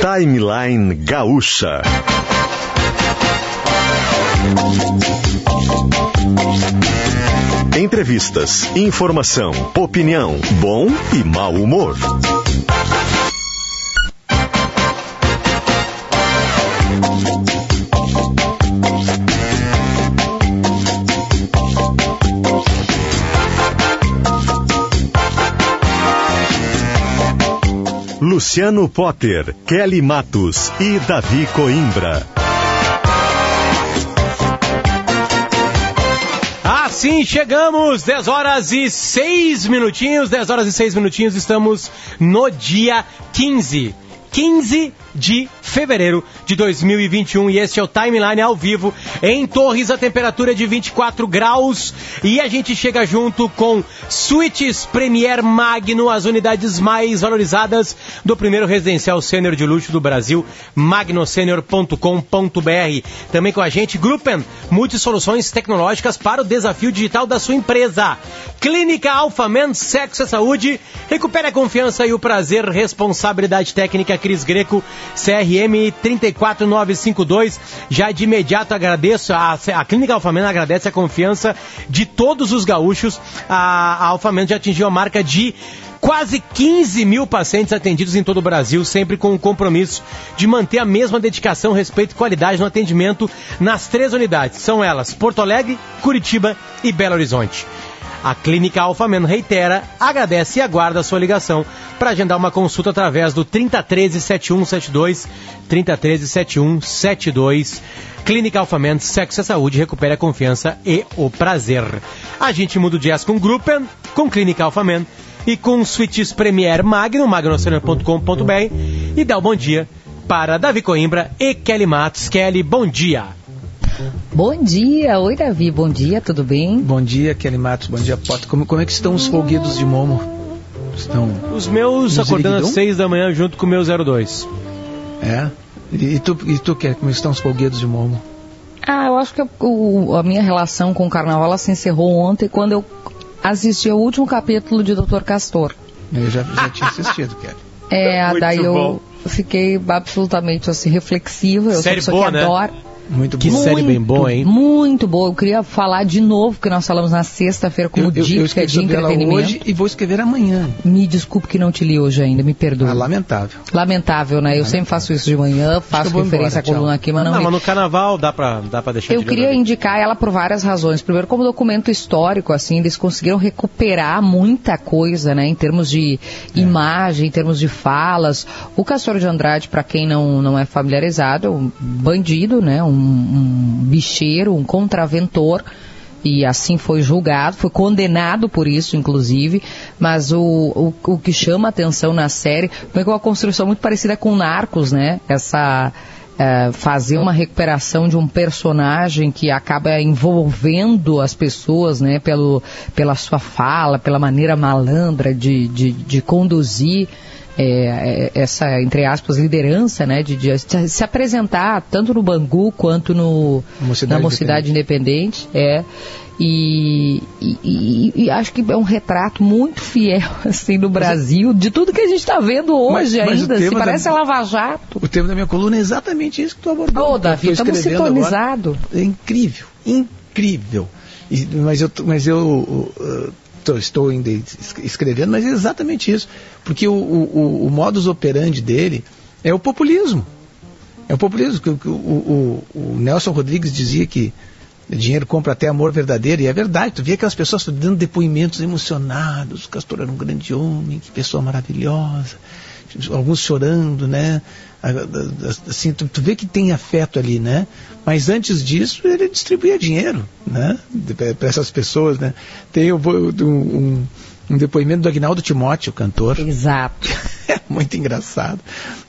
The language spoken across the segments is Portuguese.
Timeline Gaúcha. Entrevistas, informação, opinião, bom e mau humor. Luciano Potter, Kelly Matos e Davi Coimbra. Assim chegamos, 10 horas e 6 minutinhos, 10 horas e 6 minutinhos, estamos no dia 15. 15 de fevereiro de 2021 e este é o Timeline ao vivo em Torres, a temperatura é de 24 graus e a gente chega junto com Suítes Premier Magno, as unidades mais valorizadas do primeiro residencial sênior de luxo do Brasil, magnosenior.com.br. Também com a gente Gruppen, multisoluções tecnológicas para o desafio digital da sua empresa. Clínica Alphaman, Sexo e Saúde, recupere a confiança e o prazer, responsabilidade técnica Cris Greco CRM 34952. Já de imediato agradeço, a, a Clínica Alfamento agradece a confiança de todos os gaúchos. A, a Alfamento já atingiu a marca de quase 15 mil pacientes atendidos em todo o Brasil, sempre com o compromisso de manter a mesma dedicação, respeito e qualidade no atendimento nas três unidades. São elas Porto Alegre, Curitiba e Belo Horizonte. A Clínica Alfameno reitera, agradece e aguarda a sua ligação para agendar uma consulta através do 3013 7172 3013 7172. Clínica Alfamento, sexo e saúde, recupere a confiança e o prazer. A gente muda o jazz com Gruppen, com Clínica Alfamento e com Suites Premier Magno, magnocener.com.br e dá o um bom dia para Davi Coimbra e Kelly Matos. Kelly, bom dia. Bom dia, oi Davi, bom dia, tudo bem? Bom dia, Kelly Matos, bom dia, Potter. Como, como é que estão os folguedos de Momo? Estão Os meus acordando às seis da manhã junto com o meu 02. É? E, e tu, e tu Kelly, como estão os folguedos de Momo? Ah, eu acho que o, a minha relação com o carnaval ela se encerrou ontem quando eu assisti ao último capítulo de Dr. Castor. Eu já, já tinha assistido, Kelly. É, daí eu fiquei absolutamente assim reflexiva. Eu Série sou boa, que né? adora. Muito que série bem boa, hein? Muito boa. Eu queria falar de novo, porque nós falamos na sexta-feira como eu, eu, dica eu de entretenimento. hoje e vou escrever amanhã. Me desculpe que não te li hoje ainda, me perdoe. Ah, lamentável. Lamentável, né? Eu lamentável. sempre faço isso de manhã, faço referência embora, à coluna aqui, mas não. Não, li. mas no carnaval dá pra, dá pra deixar Eu de queria indicar ela por várias razões. Primeiro, como documento histórico, assim, eles conseguiram recuperar muita coisa, né, em termos de É. imagem, em termos de falas. O Castor de Andrade, para quem não, não é familiarizado, é um bandido, né, um, um bicheiro, um contraventor. E assim foi julgado, foi condenado por isso, inclusive. Mas o, o, o que chama atenção na série foi uma construção muito parecida com Narcos, né? Essa é, fazer uma recuperação de um personagem que acaba envolvendo as pessoas, né, pelo, pela sua fala, pela maneira malandra de, de, de conduzir é, é, essa, entre aspas, liderança, né, de, de se apresentar tanto no Bangu quanto no, Mocidade na Mocidade Independente. é, e, e- e- acho que é um retrato muito fiel, assim, do Brasil, de tudo que a gente está vendo Mas- hoje mas ainda, assim, tema da- parece a Lava Jato. O tema da minha coluna é exatamente isso que tu abordou. Ô, Davi, Eu tô estamos sintonizados. É incrível, incrível. E- mas eu, mas eu uh, tô- estou ainda es- escrevendo, mas é exatamente isso. Porque o, o, o modus operandi dele é o populismo. É o populismo. O, o, o Nelson Rodrigues dizia que dinheiro compra até amor verdadeiro, e é verdade. Tu via aquelas pessoas dando depoimentos emocionados. O Castor era um grande homem, que pessoa maravilhosa. Alguns chorando, né? Assim, tu, tu vê que tem afeto ali, né? Mas antes disso, ele distribuía dinheiro, né? Para essas pessoas, né? Tem um, um, um depoimento do Agnaldo Timóteo, cantor. Exato. É muito engraçado.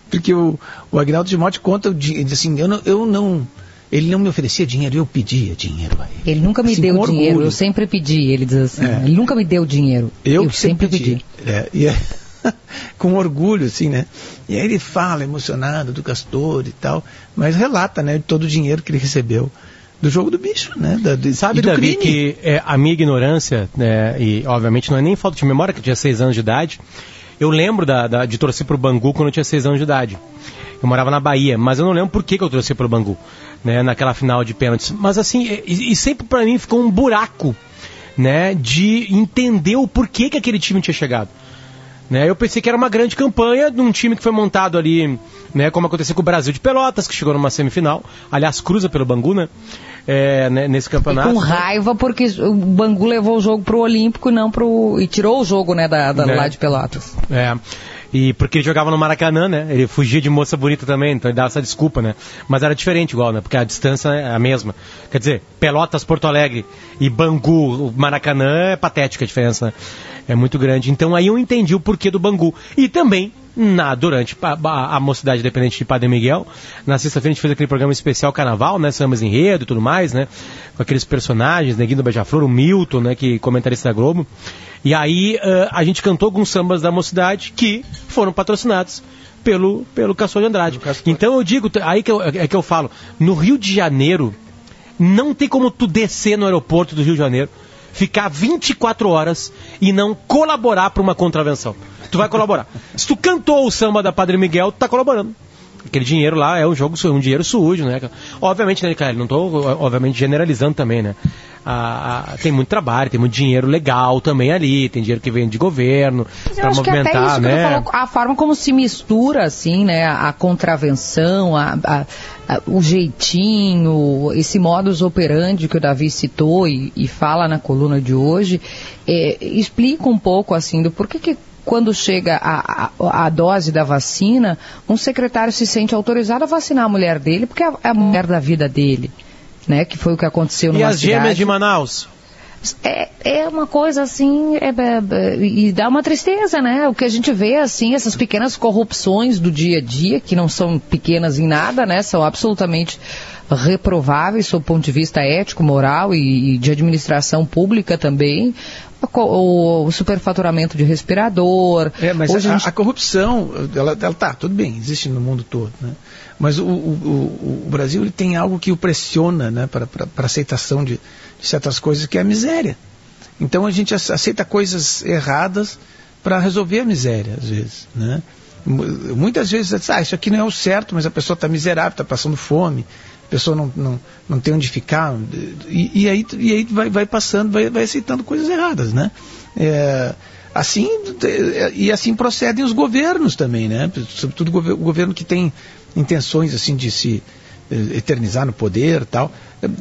Porque o, o Agnaldo Timóteo conta, diz assim, eu não, eu não, ele não me oferecia dinheiro, eu pedia dinheiro a ele. Ele nunca me Assim, deu dinheiro, orgulho. eu sempre pedi, ele diz assim. É. Ele nunca me deu dinheiro. Eu, eu sempre pedi. É, e é, com orgulho, assim, né? E aí ele fala emocionado do Castor e tal, mas relata, né, todo o dinheiro que ele recebeu do jogo do bicho, né? Da, de, Sabe, e do Davi, crime. que é, a minha ignorância, né, e obviamente não é nem falta de memória, que eu tinha seis anos de idade, Eu lembro da, da, de torcer pro Bangu quando eu tinha 6 anos de idade. Eu morava na Bahia, mas eu não lembro por que, que eu torci pelo Bangu, né, naquela final de pênaltis. Mas assim, e, e sempre para mim ficou um buraco, né, de entender o porquê que aquele time tinha chegado. Né, eu pensei que era uma grande campanha de um time que foi montado ali, né, como aconteceu com o Brasil de Pelotas, que chegou numa semifinal. Aliás, cruza pelo Bangu, né? É, né, nesse campeonato. E com raiva porque o Bangu levou o jogo pro Olímpico não pro, e tirou o jogo né, da, da, é. lá de Pelotas. É. E porque ele jogava no Maracanã, né? Ele fugia de moça bonita também, então ele dava essa desculpa, né? Mas era diferente igual, né? Porque a distância é a mesma. Quer dizer, Pelotas, Porto Alegre e Bangu, Maracanã, é patética a diferença, né? É muito grande. Então aí eu entendi o porquê do Bangu. E também na, durante a, a, a Mocidade Independente de Padre Miguel. Na sexta-feira a gente fez aquele programa especial Carnaval, né? Sambas Enredo e tudo mais, né? Com aqueles personagens, Neguinho do Beija-Flor, o Milton, né? Que comentarista da Globo. E aí uh, a gente cantou alguns sambas da Mocidade que foram patrocinados pelo, pelo Castor de Andrade. Então eu digo, aí que eu, é que eu falo, no Rio de Janeiro, não tem como tu descer no aeroporto do Rio de Janeiro, ficar 24 horas e não colaborar para uma contravenção tu vai colaborar. Se tu cantou o samba da Padre Miguel, tu tá colaborando. Aquele dinheiro lá é um jogo, um dinheiro sujo, né? Obviamente, né, cara? Não tô, obviamente, generalizando também, né? Ah, tem muito trabalho, tem muito dinheiro legal também ali, tem dinheiro que vem de governo para movimentar, isso, né? Falo, a forma como se mistura, assim, né? A, contravenção, a, a, a, o jeitinho, esse modus operandi que o Davi citou e, e fala na coluna de hoje, é, explica um pouco, assim, do porquê que quando chega a, a, a, dose da vacina, um secretário se sente autorizado a vacinar a mulher dele, porque é a mulher da vida dele, né? Que foi o que aconteceu no E as gêmeas de Manaus? É, é uma coisa assim, é, é, e dá uma tristeza, né? O que a gente vê, assim, essas pequenas corrupções do dia a dia, que não são pequenas em nada, né? São absolutamente reprováveis sob o ponto de vista ético, moral e, e de administração pública também o, o superfaturamento de respirador. É, mas a, gente... a, corrupção, ela, ela tá, tudo bem, existe no mundo todo, né? Mas o, o, o Brasil ele tem algo que o pressiona né, para aceitação de, de certas coisas, que é a miséria. Então a gente aceita coisas erradas para resolver a miséria, às vezes. Né? Muitas vezes, ah, isso aqui não é o certo, mas a pessoa está miserável, está passando fome, a pessoa não, não, não tem onde ficar, e, e aí, e aí vai, vai passando, vai, vai aceitando coisas erradas, né? É, assim, e assim procedem os governos também, né? Sobretudo o governo que tem intenções assim de se eternizar no poder tal.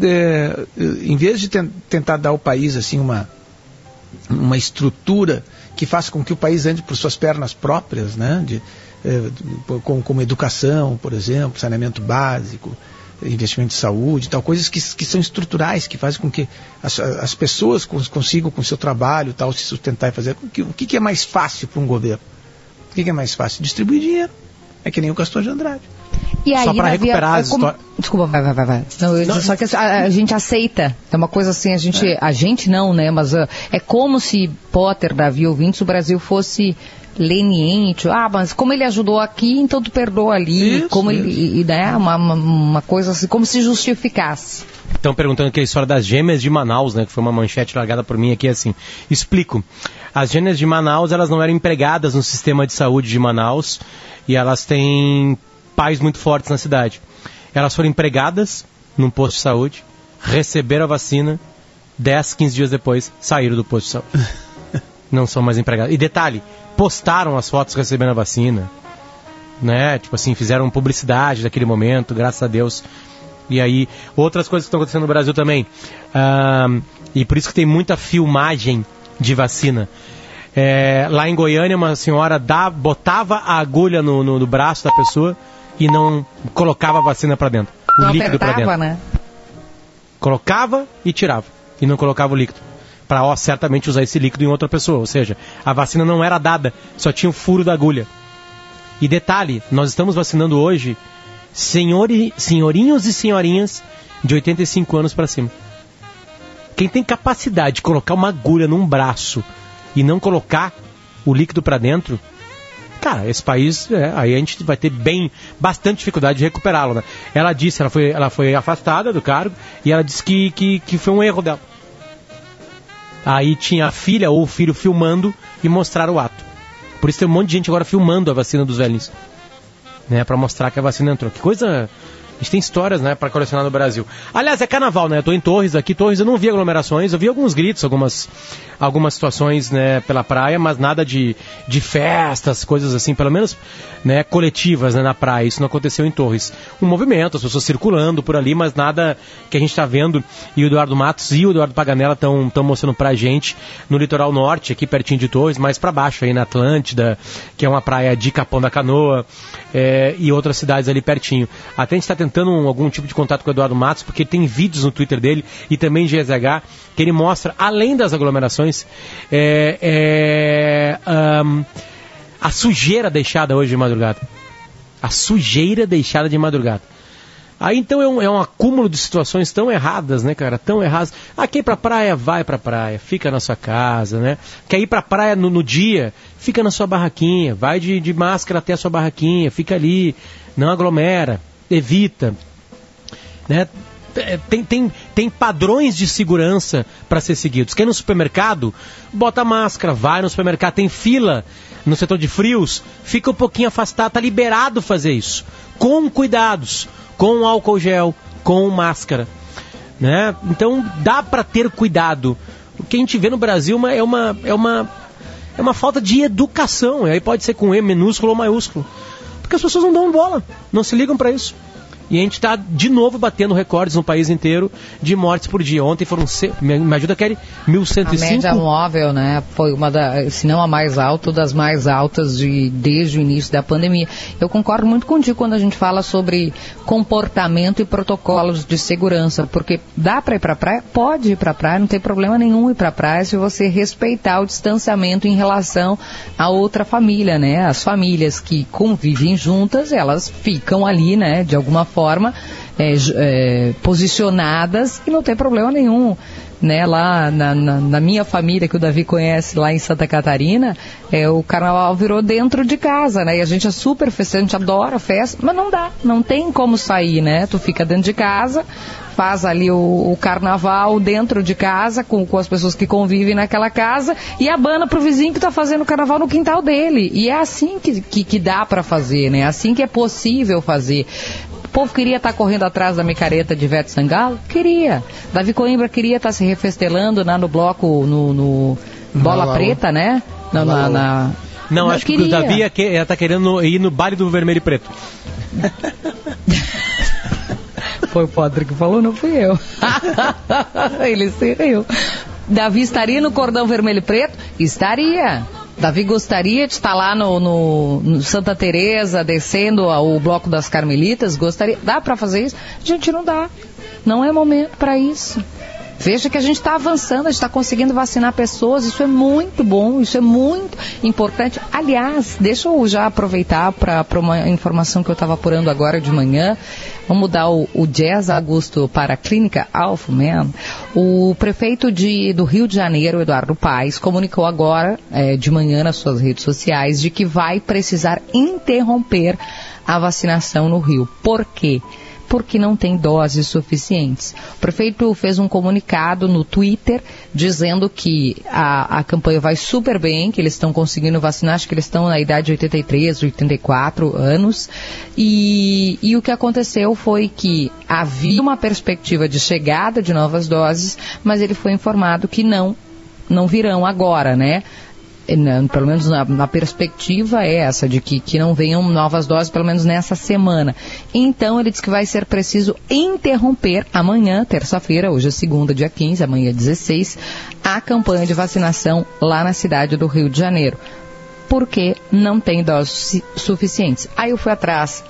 É, em vez de tentar dar ao país assim uma, uma estrutura que faça com que o país ande por suas pernas próprias, né? De, é, como, como educação, por exemplo, saneamento básico, investimento de saúde, tal, coisas que, que são estruturais, que fazem com que as, as pessoas consigam com o seu trabalho tal, se sustentar e fazer. O que, o que é mais fácil para um governo? O que é mais fácil? Distribuir dinheiro. É que nem o Castor de Andrade. E aí, só para recuperar as como... histórias. Desculpa, vai, vai, vai. vai. Não, não, só que a, a, gente aceita. É uma coisa assim, a gente. É. A gente não, né? Mas uh, é como se Potter, Davi ouvintes, o Brasil fosse leniente. Ah, mas como ele ajudou aqui, então tu perdoa ali. Isso, como isso. ele, né, uma, uma coisa assim, como se justificasse. Estão perguntando aqui a história das gêmeas de Manaus, né? Que foi uma manchete largada por mim aqui assim. Explico. As gêmeas de Manaus, elas não eram empregadas no sistema de saúde de Manaus e elas têm pais muito fortes na cidade. Elas foram empregadas num posto de saúde, receberam a vacina, 10, 15 dias depois saíram do posto de saúde. não são mais empregadas. E detalhe, postaram as fotos recebendo a vacina, né? Tipo assim, fizeram publicidade daquele momento, graças a Deus. E aí, outras coisas que estão acontecendo no Brasil também. E por isso que tem muita filmagem de vacina. É, lá em Goiânia, uma senhora dá, botava a agulha no, no, no braço da pessoa e não colocava a vacina para dentro. O não líquido para dentro. Né? Colocava e tirava. E não colocava o líquido para certamente usar esse líquido em outra pessoa. Ou seja, a vacina não era dada, só tinha o furo da agulha. E detalhe, nós estamos vacinando hoje senhori, senhorinhos e senhorinhas de 85 anos para cima. Quem tem capacidade de colocar uma agulha num braço e não colocar o líquido para dentro, cara, esse país, é, aí a gente vai ter bem, bastante dificuldade de recuperá-lo, né? Ela disse, ela foi, ela foi afastada do cargo e ela disse que, que, que foi um erro dela. Aí tinha a filha ou o filho filmando e mostraram o ato. Por isso tem um monte de gente agora filmando a vacina dos velhinhos. Né, para mostrar que a vacina entrou. Que coisa a gente tem histórias, né, para colecionar no Brasil. Aliás, é carnaval, né? Eu tô em Torres aqui. Torres eu não vi aglomerações, eu vi alguns gritos, algumas, algumas situações, né, pela praia, mas nada de, de festas, coisas assim, pelo menos, né, coletivas, né, na praia. Isso não aconteceu em Torres. Um movimento, as pessoas circulando por ali, mas nada que a gente está vendo. E o Eduardo Matos e o Eduardo Paganella estão mostrando pra gente no litoral norte, aqui pertinho de Torres, mais para baixo, aí na Atlântida, que é uma praia de Capão da Canoa, é, e outras cidades ali pertinho. Até a gente está tentando um, algum tipo de contato com o Eduardo Matos, porque tem vídeos no Twitter dele e também de GZH, que ele mostra, além das aglomerações, é, é, um, a sujeira deixada hoje de madrugada. A sujeira deixada de madrugada. Aí então é um, é um, acúmulo de situações tão erradas, né, cara? Tão erradas. Ah, quer ir pra praia, vai pra praia, fica na sua casa, né? Quer ir pra praia no, no dia, fica na sua barraquinha, vai de, de máscara até a sua barraquinha, fica ali, não aglomera, evita. Né? É, tem, tem, tem padrões de segurança para ser seguidos. Quer ir no supermercado, bota máscara, vai no supermercado, tem fila no setor de frios, fica um pouquinho afastado, tá liberado fazer isso. Com cuidados com álcool gel, com máscara. Né? Então dá para ter cuidado. O que a gente vê no Brasil é uma, é uma, é uma falta de educação. Aí pode ser com E minúsculo ou maiúsculo. Porque as pessoas não dão bola, não se ligam para isso. E a gente está de novo batendo recordes no país inteiro de mortes por dia. Ontem foram, me, me ajuda, Kelly, 1.105. A média móvel, né, foi uma da, se não a mais alta, das mais altas de, desde o início da pandemia. Eu concordo muito contigo quando a gente fala sobre comportamento e protocolos de segurança, porque dá para ir para praia? Pode ir para praia, não tem problema nenhum ir para praia se você respeitar o distanciamento em relação a outra família, né? As famílias que convivem juntas, elas ficam ali, né, de alguma forma forma é, é, posicionadas e não tem problema nenhum. Né, lá na, na, na, minha família, que o Davi conhece lá em Santa Catarina, é, o carnaval virou dentro de casa, né? E a gente é super festeiro, a gente adora festa, mas não dá, não tem como sair, né? Tu fica dentro de casa, faz ali o, o carnaval dentro de casa, com, com, as pessoas que convivem naquela casa, e abana pro vizinho que está fazendo o carnaval no quintal dele. E é assim que, que, que dá para fazer, né? É assim que é possível fazer. O povo queria estar tá correndo atrás da micareta de Ivete Sangalo? Queria. Davi Coimbra queria estar tá se refestelando lá no bloco, no, no Bola Preta, né? Na, na, na... Não, acho queria. que o Davi ia estar tá querendo ir no baile do Vermelho e Preto. Foi o padre que falou, não fui eu. Ele se riu. Davi estaria no cordão vermelho e preto? Estaria. Davi gostaria de estar lá no, no, no Santa Teresa descendo o bloco das Carmelitas? Gostaria? Dá para fazer isso? Gente, não dá. Não é momento para isso. Veja que a gente está avançando, a gente está conseguindo vacinar pessoas, isso é muito bom, isso é muito importante. Aliás, deixa eu já aproveitar para uma informação que eu estava apurando agora de manhã. Vamos mudar o, o Jazz Augusto para a Clínica Alphaman. O prefeito de, do Rio de Janeiro, Eduardo Paes, comunicou agora, é, de manhã, nas suas redes sociais, de que vai precisar interromper a vacinação no Rio. Por quê? porque não tem doses suficientes. O prefeito fez um comunicado no Twitter dizendo que a, a campanha vai super bem, que eles estão conseguindo vacinar, acho que eles estão na idade de 83, 84 anos. E, e o que aconteceu foi que havia uma perspectiva de chegada de novas doses, mas ele foi informado que não, não virão agora, né? Pelo menos na, na, perspectiva é essa, de que, que não venham novas doses, pelo menos nessa semana. Então, ele diz que vai ser preciso interromper amanhã, terça-feira, hoje é segunda, dia 15, amanhã 16, a campanha de vacinação lá na cidade do Rio de Janeiro. Porque não tem doses suficientes. Aí eu fui atrás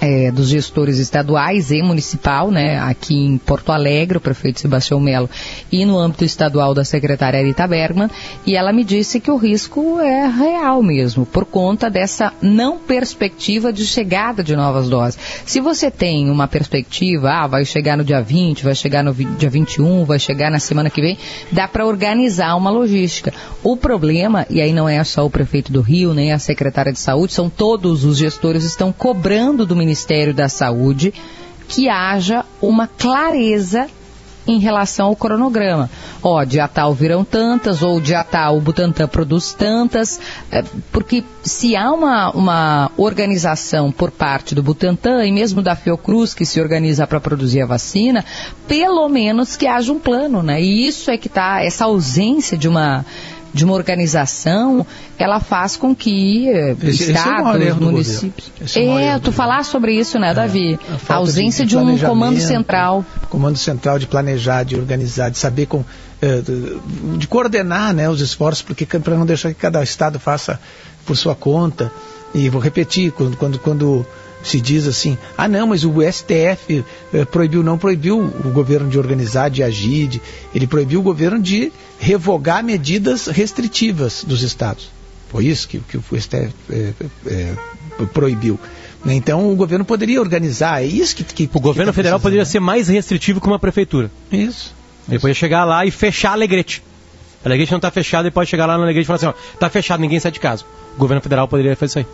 é, dos gestores estaduais e municipal, né, aqui em Porto Alegre, o prefeito Sebastião Melo, e no âmbito estadual da secretária Rita Bergman, e ela me disse que o risco é real mesmo, por conta dessa não perspectiva de chegada de novas doses. Se você tem uma perspectiva, ah, vai chegar no dia 20, vai chegar no dia 21, vai chegar na semana que vem, dá para organizar uma logística. O problema, e aí não é só o prefeito do Rio, nem a secretária de saúde, são todos os gestores estão cobrando do Ministério da Saúde que haja uma clareza em relação ao cronograma. Ó, dia tal virão tantas, ou dia tal o Butantan produz tantas, é, porque se há uma, uma organização por parte do Butantan e mesmo da Fiocruz que se organiza para produzir a vacina, pelo menos que haja um plano, né? E isso é que está, essa ausência de uma de uma organização, ela faz com que eh, esse, estados, esse é municípios. É, é tu falar sobre isso, né, é, Davi? A, a ausência de, de, um comando central. Comando central de planejar, de organizar, de saber com, eh, de coordenar né, os esforços, porque para não deixar que cada estado faça por sua conta. E vou repetir, quando, quando, quando se diz assim, ah não, mas o STF eh, proibiu, não proibiu o governo de organizar, de agir, de, ele proibiu o governo de revogar medidas restritivas dos estados. Foi isso que, que o STF é, é, proibiu. Então o governo poderia organizar, é isso que. que o governo que tá federal poderia ser mais restritivo que uma prefeitura. Isso. Ele poderia chegar lá e fechar a Alegrete. A Alegrete não está fechada e pode chegar lá na Alegrete e falar assim: ó, está fechado, ninguém sai de casa. O governo federal poderia fazer isso aí.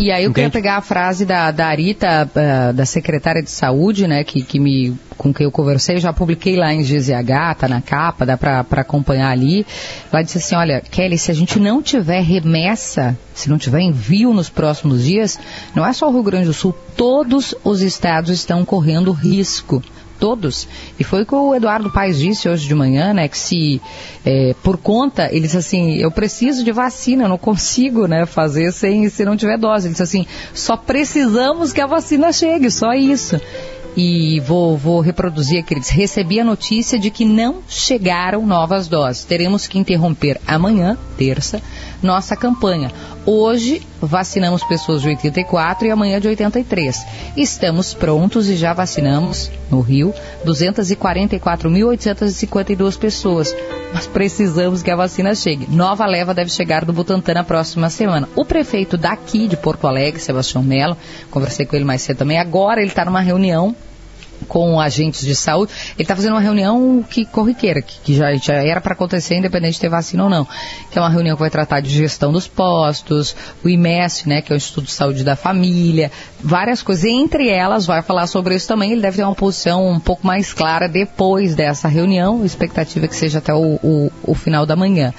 E aí eu Entende? queria pegar a frase da, da Arita, uh, da secretária de saúde, né, que, que me, com quem eu conversei, já publiquei lá em GZH, tá na capa, dá para acompanhar ali. Ela disse assim, olha, Kelly, se a gente não tiver remessa, se não tiver envio nos próximos dias, não é só o Rio Grande do Sul, todos os estados estão correndo risco todos. E foi o que o Eduardo Paes disse hoje de manhã, né? Que se é, por conta, ele disse assim, eu preciso de vacina, eu não consigo né, fazer sem se não tiver dose. Ele disse assim, só precisamos que a vacina chegue, só isso e vou, vou reproduzir aqui. Eles recebi a notícia de que não chegaram novas doses. Teremos que interromper amanhã, terça, nossa campanha. Hoje vacinamos pessoas de 84 e amanhã de 83. Estamos prontos e já vacinamos no Rio 244.852 pessoas. Mas precisamos que a vacina chegue. Nova leva deve chegar do Butantan na próxima semana. O prefeito daqui de Porto Alegre, Sebastião Melo, conversei com ele mais cedo também. Agora ele está numa reunião com agentes de saúde. Ele está fazendo uma reunião que corriqueira, que, que já, já, era para acontecer independente de ter vacina ou não. Que é uma reunião que vai tratar de gestão dos postos, o IMES, né, que é o Instituto de Saúde da Família, várias coisas. Entre elas, vai falar sobre isso também. Ele deve ter uma posição um pouco mais clara depois dessa reunião. A expectativa é que seja até o, o, o final da manhã.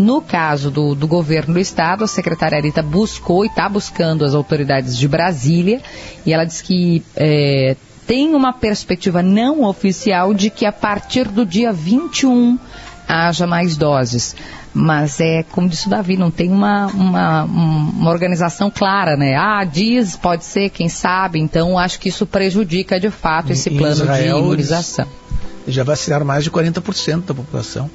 No caso do, do, governo do estado, a secretária Arita buscou e está buscando as autoridades de Brasília e ela diz que é, tem uma perspectiva não oficial de que a partir do dia 21 haja mais doses. Mas é, como disse o Davi, não tem uma, uma, uma organização clara, né? Ah, diz, pode ser, quem sabe. Então, acho que isso prejudica de fato esse plano Israel, de imunização. Já vacinaram mais de 40% da população.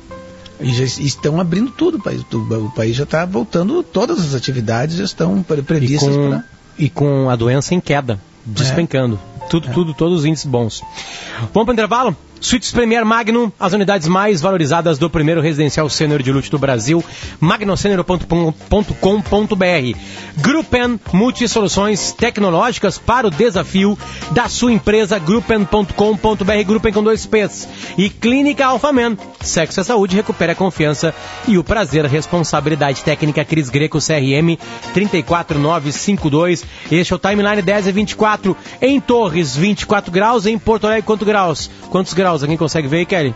E já estão abrindo tudo. O país, o país já está voltando, todas as atividades já estão previstas. E com, pra... e com a doença em queda, despencando. É. Tudo, é. tudo, todos os índices bons. Vamos para o intervalo? Suítes Premier Magnum, as unidades mais valorizadas do primeiro residencial sênior de luxo do Brasil, magnosenior.com.br. Gruppen Multisoluções Tecnológicas para o desafio da sua empresa, gruppen.com.br, Gruppen com dois P's. E Clínica Alfaman, sexo é saúde, recupera a confiança e o prazer, responsabilidade técnica Cris Greco, CRM 34952. Este é o Timeline 10 e 24, em Torres 24 graus, em Porto Alegre quantos graus? Quantos graus? Graus. Alguém consegue ver aí, Kelly?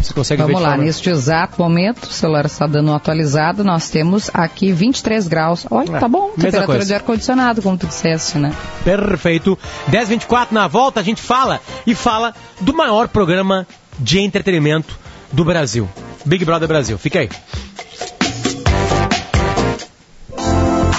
Você consegue Vamos ver lá, neste exato momento, o celular está dando um atualizado, nós temos aqui 23 graus. Olha, é, tá bom, temperatura coisa. de ar-condicionado, como tu disseste, né? Perfeito. 10h24 na volta, a gente fala e fala do maior programa de entretenimento do Brasil. Big Brother Brasil. Fica aí.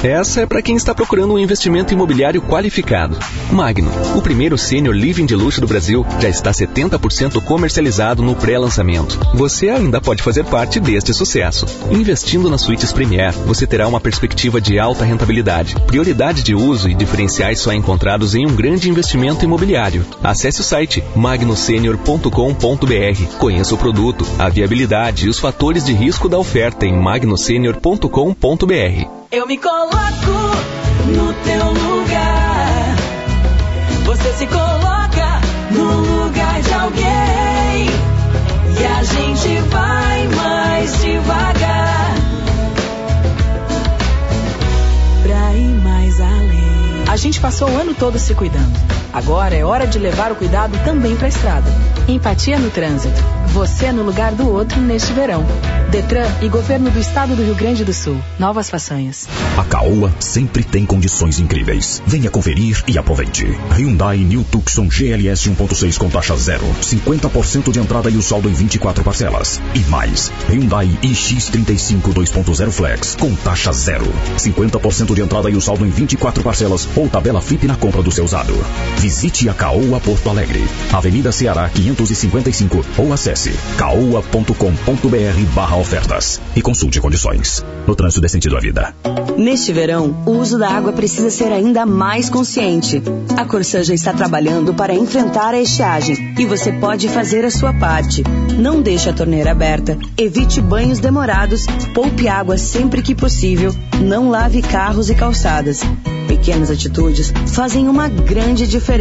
Essa é para quem está procurando um investimento imobiliário qualificado. Magno, o primeiro sênior living de luxo do Brasil, já está 70% comercializado no pré-lançamento. Você ainda pode fazer parte deste sucesso. Investindo nas suítes Premier, você terá uma perspectiva de alta rentabilidade, prioridade de uso e diferenciais só encontrados em um grande investimento imobiliário. Acesse o site magnosenior.com.br. Conheça o produto, a viabilidade e os fatores de risco da oferta em magnosenior.com.br. Eu me coloco no teu lugar. Você se coloca no lugar de alguém. E a gente vai mais devagar. Pra ir mais além. A gente passou o ano todo se cuidando Agora é hora de levar o cuidado também para a estrada. Empatia no trânsito. Você no lugar do outro neste verão. Detran e Governo do Estado do Rio Grande do Sul. Novas façanhas. A Caoa sempre tem condições incríveis. Venha conferir e aproveite. Hyundai New Tucson GLS 1.6 com taxa zero. 50% de entrada e o saldo em 24 parcelas. E mais. Hyundai iX35 2.0 Flex com taxa zero. 50% de entrada e o saldo em 24 parcelas ou tabela FIP na compra do seu usado. Visite a Caoa Porto Alegre. Avenida Ceará 555 ou acesse caoa.com.br barra ofertas e consulte condições. No trânsito desse sentido à vida. Neste verão, o uso da água precisa ser ainda mais consciente. A Corsã já está trabalhando para enfrentar a estiagem e você pode fazer a sua parte. Não deixe a torneira aberta, evite banhos demorados, poupe água sempre que possível, não lave carros e calçadas. Pequenas atitudes fazem uma grande diferença.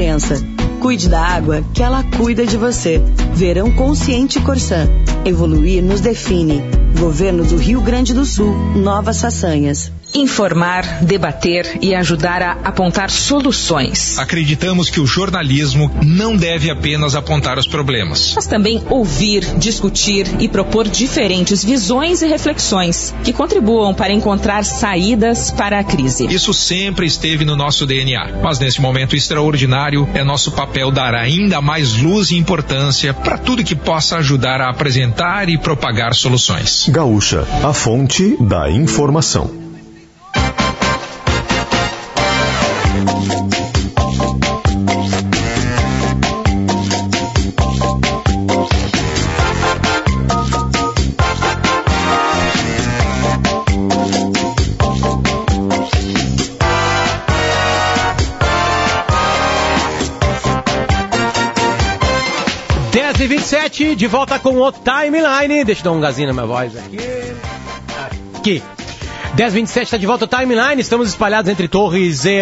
Cuide da água, que ela cuida de você. Verão Consciente Corsã. Evoluir nos define. Governo do Rio Grande do Sul. Novas façanhas. Informar, debater e ajudar a apontar soluções. Acreditamos que o jornalismo não deve apenas apontar os problemas, mas também ouvir, discutir e propor diferentes visões e reflexões que contribuam para encontrar saídas para a crise. Isso sempre esteve no nosso DNA, mas nesse momento extraordinário é nosso papel dar ainda mais luz e importância para tudo que possa ajudar a apresentar e propagar soluções. Gaúcha, a fonte da informação. 27 de volta com o Timeline. Deixa eu dar um gazinho na minha voz aqui. Aqui. 1027 está de volta Timeline. Estamos espalhados entre Torres e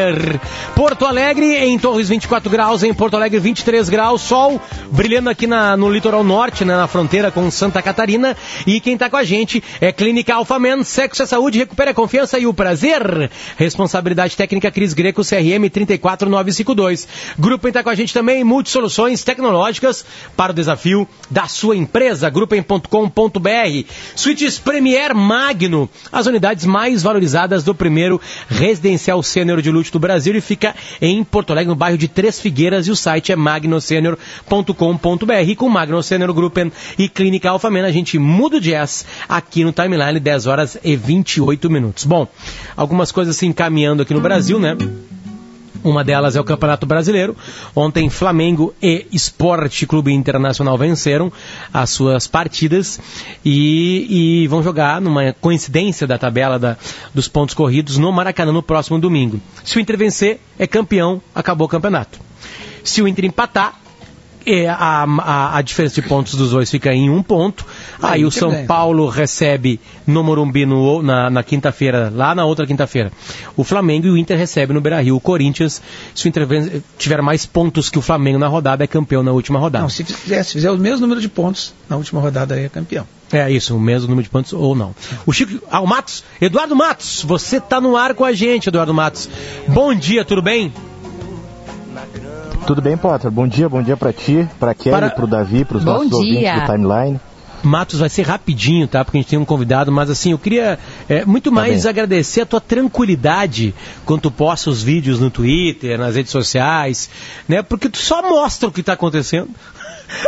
Porto Alegre. Em Torres, 24 graus. Em Porto Alegre, 23 graus. Sol brilhando aqui na, no litoral norte, né, na fronteira com Santa Catarina. E quem está com a gente é Clínica Alfamen. Sexo é saúde, recupera a confiança e o prazer. Responsabilidade técnica Cris Greco, CRM 34952. Grupo está com a gente também. Multisoluções tecnológicas para o desafio da sua empresa. Grupem.com.br. Suítes Premier Magno. As unidades mais mais valorizadas do primeiro residencial sênior de luxo do Brasil e fica em Porto Alegre, no bairro de Três Figueiras, e o site é magnosenior.com.br. Com Magno Senior Gruppen e Clínica Alfamena, a gente muda o jazz aqui no Timeline, 10 horas e 28 minutos. Bom, algumas coisas se encaminhando aqui no Brasil, né? Uma delas é o Campeonato Brasileiro. Ontem, Flamengo e Esporte Clube Internacional venceram as suas partidas e, e, vão jogar numa coincidência da tabela da, dos pontos corridos no Maracanã no próximo domingo. Se o Inter vencer, é campeão, acabou o campeonato. Se o Inter empatar, a, a, a, diferença de pontos dos dois fica em um ponto. Aí, aí o São ganha. Paulo recebe no Morumbi no, na, na quinta-feira, lá na outra quinta-feira, o Flamengo e o Inter recebe no Beira-Rio o Corinthians. Se o Inter tiver mais pontos que o Flamengo na rodada, é campeão na última rodada. Não, se fizer, se fizer o mesmo número de pontos na última rodada, aí é campeão. É isso, o mesmo número de pontos ou não. O Chico, ah, o Matos, Eduardo Matos, você está no ar com a gente, Eduardo Matos. Bom dia, tudo bem? Tudo bem, Potter? Bom dia, bom dia para ti, para Kelly, para... pro Davi, pros bom nossos dia. ouvintes do Timeline. Matos vai ser rapidinho, tá? Porque a gente tem um convidado, mas assim, eu queria é, muito tá mais agradecer a tua tranquilidade quando tu posta os vídeos no Twitter, nas redes sociais, né? Porque tu só mostra o que está acontecendo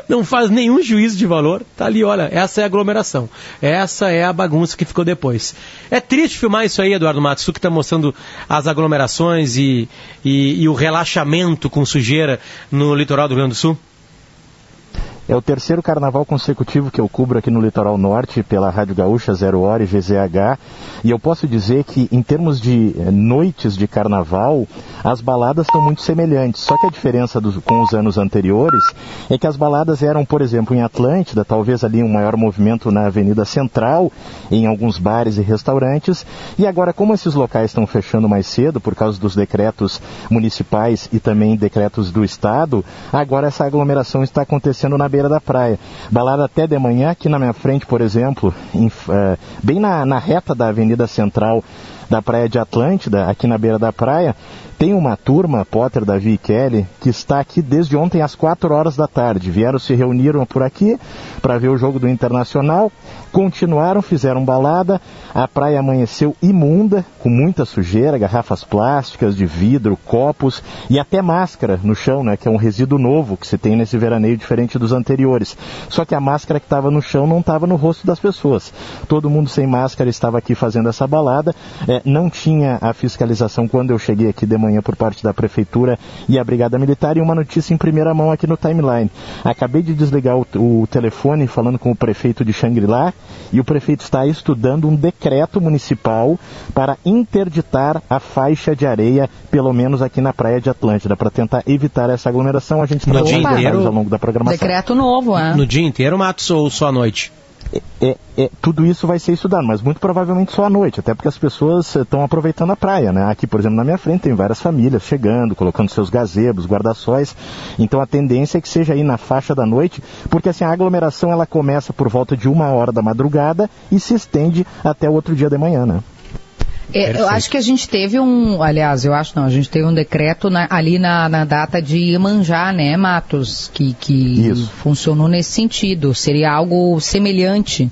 não faz nenhum juízo de valor. Tá ali, olha, essa é a aglomeração. Essa é a bagunça que ficou depois. É triste filmar isso aí, Eduardo Matos, que está mostrando as aglomerações e, e, e o relaxamento com sujeira no litoral do Rio Grande do Sul? É o terceiro carnaval consecutivo que eu cubro aqui no Litoral Norte pela Rádio Gaúcha Zero Hora e GZH. E eu posso dizer que, em termos de eh, noites de carnaval, as baladas estão muito semelhantes. Só que a diferença dos, com os anos anteriores é que as baladas eram, por exemplo, em Atlântida, talvez ali um maior movimento na Avenida Central, em alguns bares e restaurantes. E agora, como esses locais estão fechando mais cedo por causa dos decretos municipais e também decretos do Estado, agora essa aglomeração está acontecendo na beira da praia. Balada até de manhã, aqui na minha frente, por exemplo, em, uh, bem na, na reta da Avenida Central da Praia de Atlântida, aqui na beira da praia, tem uma turma, Potter, Davi e Kelly, que está aqui desde ontem às 4 horas da tarde. Vieram, se reuniram por aqui para ver o jogo do Internacional, continuaram, fizeram balada, a praia amanheceu imunda, com muita sujeira, garrafas plásticas, de vidro, copos e até máscara no chão, né, que é um resíduo novo que se tem nesse veraneio diferente dos anteriores. Só que a máscara que estava no chão não estava no rosto das pessoas. Todo mundo sem máscara estava aqui fazendo essa balada, é, não tinha a fiscalização quando eu cheguei aqui de manhã por parte da prefeitura e a brigada militar e uma notícia em primeira mão aqui no timeline. Acabei de desligar o, o telefone falando com o prefeito de Xangri-Lá e o prefeito está estudando um decreto municipal para interditar a faixa de areia, pelo menos aqui na praia de Atlântida, para tentar evitar essa aglomeração. A gente No traz dia inteiro- ao longo da programação. Decreto novo, é. No dia inteiro, Matos, ou só à noite? É, é, tudo isso vai ser estudado, mas muito provavelmente só à noite, até porque as pessoas estão aproveitando a praia, né? Aqui, por exemplo, na minha frente tem várias famílias chegando, colocando seus gazebos, guarda-sóis. Então a tendência é que seja aí na faixa da noite, porque assim a aglomeração ela começa por volta de uma hora da madrugada e se estende até o outro dia de manhã, né? É, eu acho que a gente teve um, aliás, eu acho não, a gente teve um decreto na- ali na, na data de Iemanjá, né, Matos, que, que funcionou nesse sentido. Seria algo semelhante.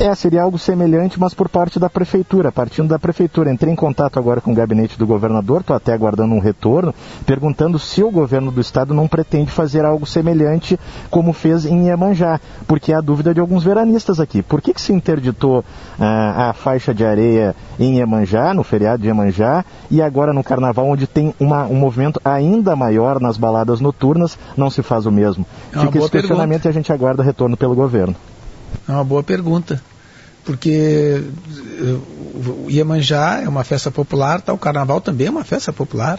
É, seria algo semelhante, mas por parte da prefeitura, partindo da prefeitura. Entrei em contato agora com o gabinete do governador, estou até aguardando um retorno, perguntando se o governo do estado não pretende fazer algo semelhante como fez em Iemanjá, porque há dúvida de alguns veranistas aqui. Por que, que se interditou ah, a faixa de areia em Iemanjá, no feriado de Iemanjá, e agora no carnaval, onde tem uma- um movimento ainda maior nas baladas noturnas, não se faz o mesmo? É Fica esse questionamento e a gente aguarda retorno pelo governo. É uma boa pergunta. Porque eh, o Iemanjá é uma festa popular, tá? o carnaval também é uma festa popular.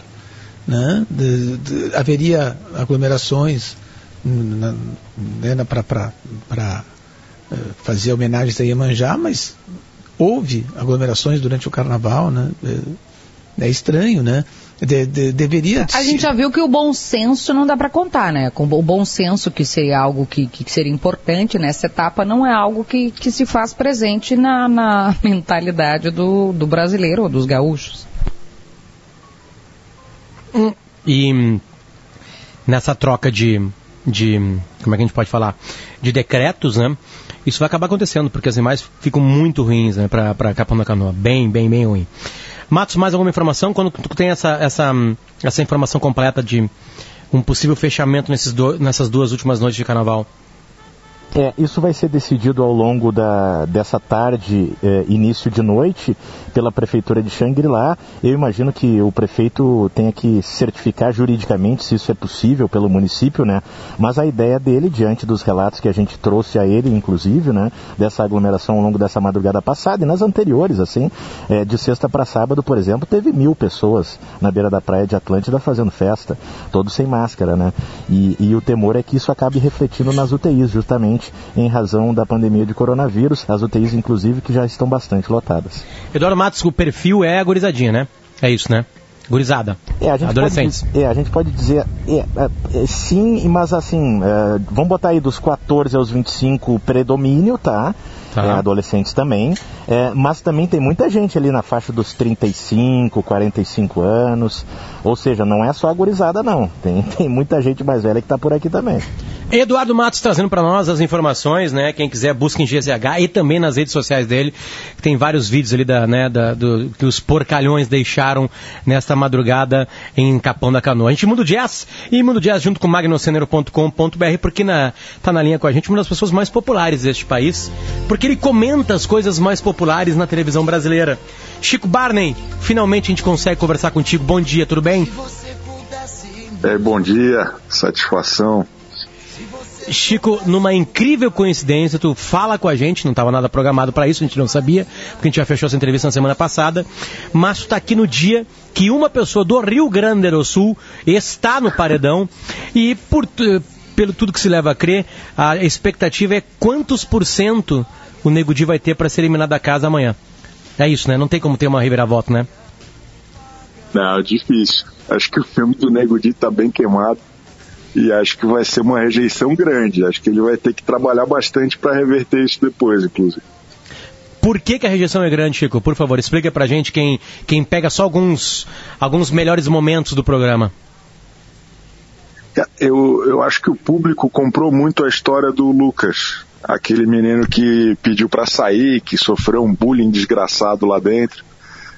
Né? De- de- haveria aglomerações né, para eh, fazer homenagens a Iemanjá, mas houve aglomerações durante o carnaval. Né? É, é estranho, né? De- de- deveria. A gente já viu que o bom senso não dá para contar, né? Com o bom senso que seria algo que, que seria importante nessa etapa, não é algo que, que se faz presente na, na mentalidade do, do brasileiro ou dos gaúchos. E hum, nessa troca de, de. Como é que a gente pode falar? De decretos, né? Isso vai acabar acontecendo, porque as imagens ficam muito ruins, né? Pra Capão da Canoa. Bem, bem, bem ruim. Matos, mais alguma informação? Quando tu tem essa, essa, essa informação completa de um possível fechamento nesses do, nessas duas últimas noites de carnaval? É, isso vai ser decidido ao longo da, dessa tarde, é, início de noite, pela Prefeitura de Xangri-Lá. Eu imagino que o prefeito tenha que certificar juridicamente se isso é possível pelo município, né? Mas a ideia dele, diante dos relatos que a gente trouxe a ele, inclusive, né? Dessa aglomeração ao longo dessa madrugada passada e nas anteriores, assim, é, de sexta para sábado, por exemplo, teve mil pessoas na beira da praia de Atlântida fazendo festa, todos sem máscara, né? E, e o temor é que isso acabe refletindo nas UTIs, justamente em razão da pandemia de coronavírus, as UTIs, inclusive, que já estão bastante lotadas. Eduardo Matos, o perfil é a gurizadinha, né? É isso, né? Gurizada. É, a gente Adolescentes. Pode, dizer- é, a gente pode dizer é, é, é, sim, mas assim, é, vamos botar aí dos 14 aos 25 predomínio, tá? É, adolescentes também, é, mas também tem muita gente ali na faixa dos 35, 45 anos, ou seja, não é só a gurizada não, tem, tem muita gente mais velha que está por aqui também. Eduardo Matos trazendo para nós as informações, né? Quem quiser busca em GZH e também nas redes sociais dele. Tem vários vídeos ali da, né, da, do, que os porcalhões deixaram nesta madrugada em Capão da Canoa. A gente muda o jazz e muda o jazz junto com magnocenero.com.br porque na, tá na linha com a gente uma das pessoas mais populares deste país, porque ele comenta as coisas mais populares na televisão brasileira. Chico Barney, finalmente a gente consegue conversar contigo. Bom dia, tudo bem? É, bom dia, satisfação. Chico, numa incrível coincidência, tu fala com a gente, não estava nada programado para isso, a gente não sabia, porque a gente já fechou essa entrevista na semana passada, mas tu está aqui no dia que uma pessoa do Rio Grande do Sul está no paredão e por pelo tudo que se leva a crer, a expectativa é quantos por cento o Nego Di vai ter para ser eliminado da casa amanhã. É isso, né? Não tem como ter uma reviravolta, né? Não, difícil. Acho que o filme do Nego Di tá bem queimado e acho que vai ser uma rejeição grande. Acho que ele vai ter que trabalhar bastante para reverter isso depois, inclusive. Por que, que a rejeição é grande, Chico? Por favor, explica pra gente quem, quem pega só alguns, alguns melhores momentos do programa. Eu, eu acho que o público comprou muito a história do Lucas, aquele menino que pediu para sair, que sofreu um bullying desgraçado lá dentro.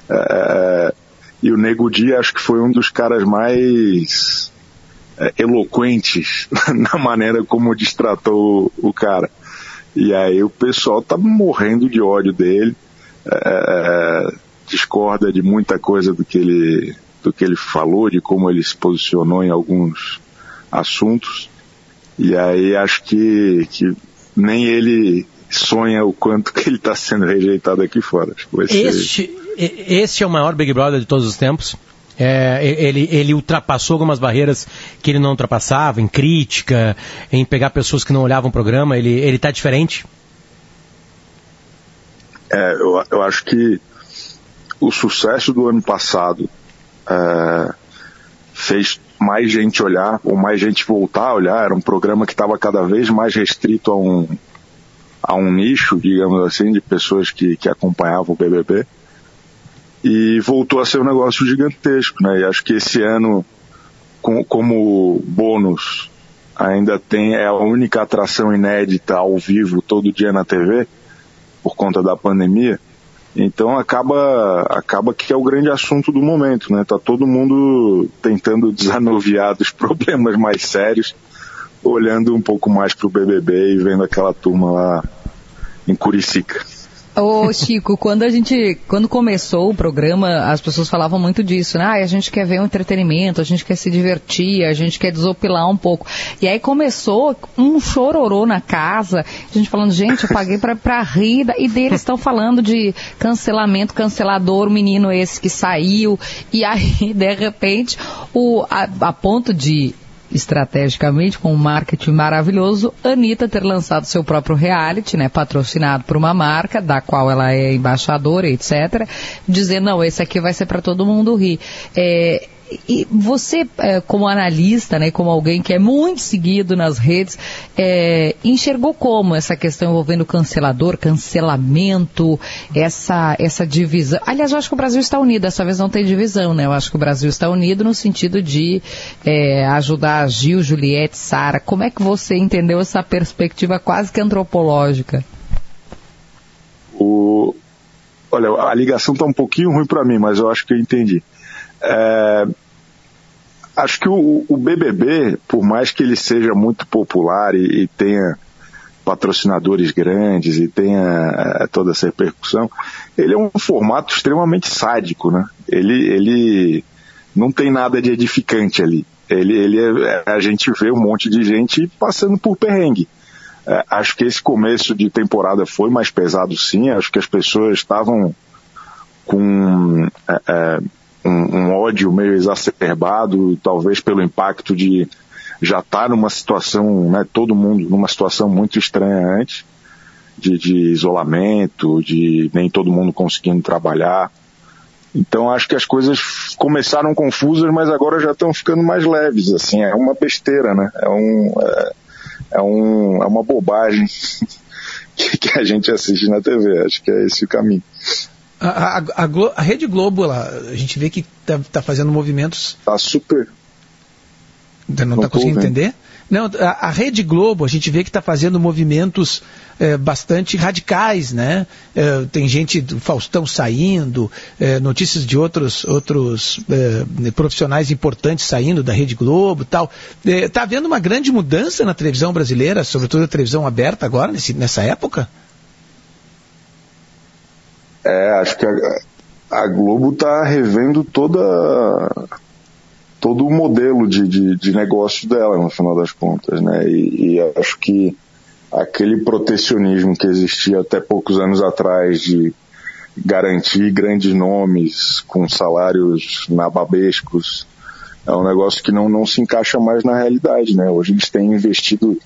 É, e o Nego Dia acho que foi um dos caras mais é, eloquentes na maneira como destratou o, cara. E aí o pessoal tá morrendo de ódio dele, é, discorda de muita coisa do que ele do que ele falou, de como ele se posicionou em alguns assuntos. E aí acho que, que nem ele sonha o quanto que ele está sendo rejeitado aqui fora. Acho que vai ser... Este, este é o maior Big Brother de todos os tempos. É, ele, ele ultrapassou algumas barreiras que ele não ultrapassava, em crítica, em pegar pessoas que não olhavam o programa. Ele, ele tá diferente? É, eu, eu acho que o sucesso do ano passado é, fez mais gente olhar, ou mais gente voltar a olhar. Era um programa que estava cada vez mais restrito a um, a um nicho, digamos assim, de pessoas que, que acompanhavam o BBB. E voltou a ser um negócio gigantesco, né? E acho que esse ano, com, como bônus, ainda tem, é a única atração inédita ao vivo todo dia na TV, por conta da pandemia. Então acaba, acaba que é o grande assunto do momento, né? Tá todo mundo tentando desanuviar dos problemas mais sérios, olhando um pouco mais pro BBB e vendo aquela turma lá em Curicica. Ô Chico, quando a gente, quando começou o programa, as pessoas falavam muito disso, né? Ah, a gente quer ver um entretenimento, a gente quer se divertir, a gente quer desopilar um pouco. E aí começou um chororô na casa, a gente falando, gente, eu paguei pra, pra rir, e deles estão falando de cancelamento, cancelador, o menino esse que saiu, e aí, de repente, o, a, a ponto de estrategicamente, com um marketing maravilhoso, Anitta ter lançado seu próprio reality, né, patrocinado por uma marca, da qual ela é embaixadora, etc., dizendo, não, esse aqui vai ser para todo mundo rir. É, e você, é, como analista, né, como alguém que é muito seguido nas redes, é, enxergou como essa questão envolvendo cancelador, cancelamento, essa, essa divisão? Aliás, eu acho que o Brasil está unido, dessa vez não tem divisão, né? Eu acho que o Brasil está unido no sentido de é, ajudar Gil, Juliette, Sara. Como é que você entendeu essa perspectiva quase que antropológica? O, olha, a ligação tá um pouquinho ruim para mim, mas eu acho que eu entendi. É, acho que o, o, BBB, por mais que ele seja muito popular e, e tenha patrocinadores grandes e tenha é, toda essa repercussão, ele é um formato extremamente sádico, né? Ele, ele não tem nada de edificante ali. Ele, ele é, a gente vê um monte de gente passando por perrengue. É, acho que esse começo de temporada foi mais pesado sim, acho que as pessoas estavam com é, é, um, um, ódio meio exacerbado, talvez pelo impacto de já estar numa situação, né, todo mundo numa situação muito estranha antes, de, de isolamento, de nem todo mundo conseguindo trabalhar. Então acho que as coisas começaram confusas, mas agora já estão ficando mais leves, assim, é uma besteira, né? É um, é, é, um, é uma bobagem que, que, a gente assiste na TV. Acho que é esse o caminho. A, a, a, Glo a Rede Globo, ela, a gente vê que está tá fazendo movimentos. Tá super. Não está conseguindo entender? Não, a, a, Rede Globo, a gente vê que está fazendo movimentos é, bastante radicais, né? É, tem gente do Faustão saindo, é, notícias de outros, outros profissionais importantes saindo da Rede Globo tal. Está havendo uma grande mudança na televisão brasileira, sobretudo a televisão aberta agora, nesse, nessa época? É, acho que a, a Globo está revendo toda todo o modelo de, de, de, negócio dela, no final das contas, né? E, e, acho que aquele protecionismo que existia até poucos anos atrás de garantir grandes nomes com salários nababescos é um negócio que não, não se encaixa mais na realidade, né? Hoje eles têm investido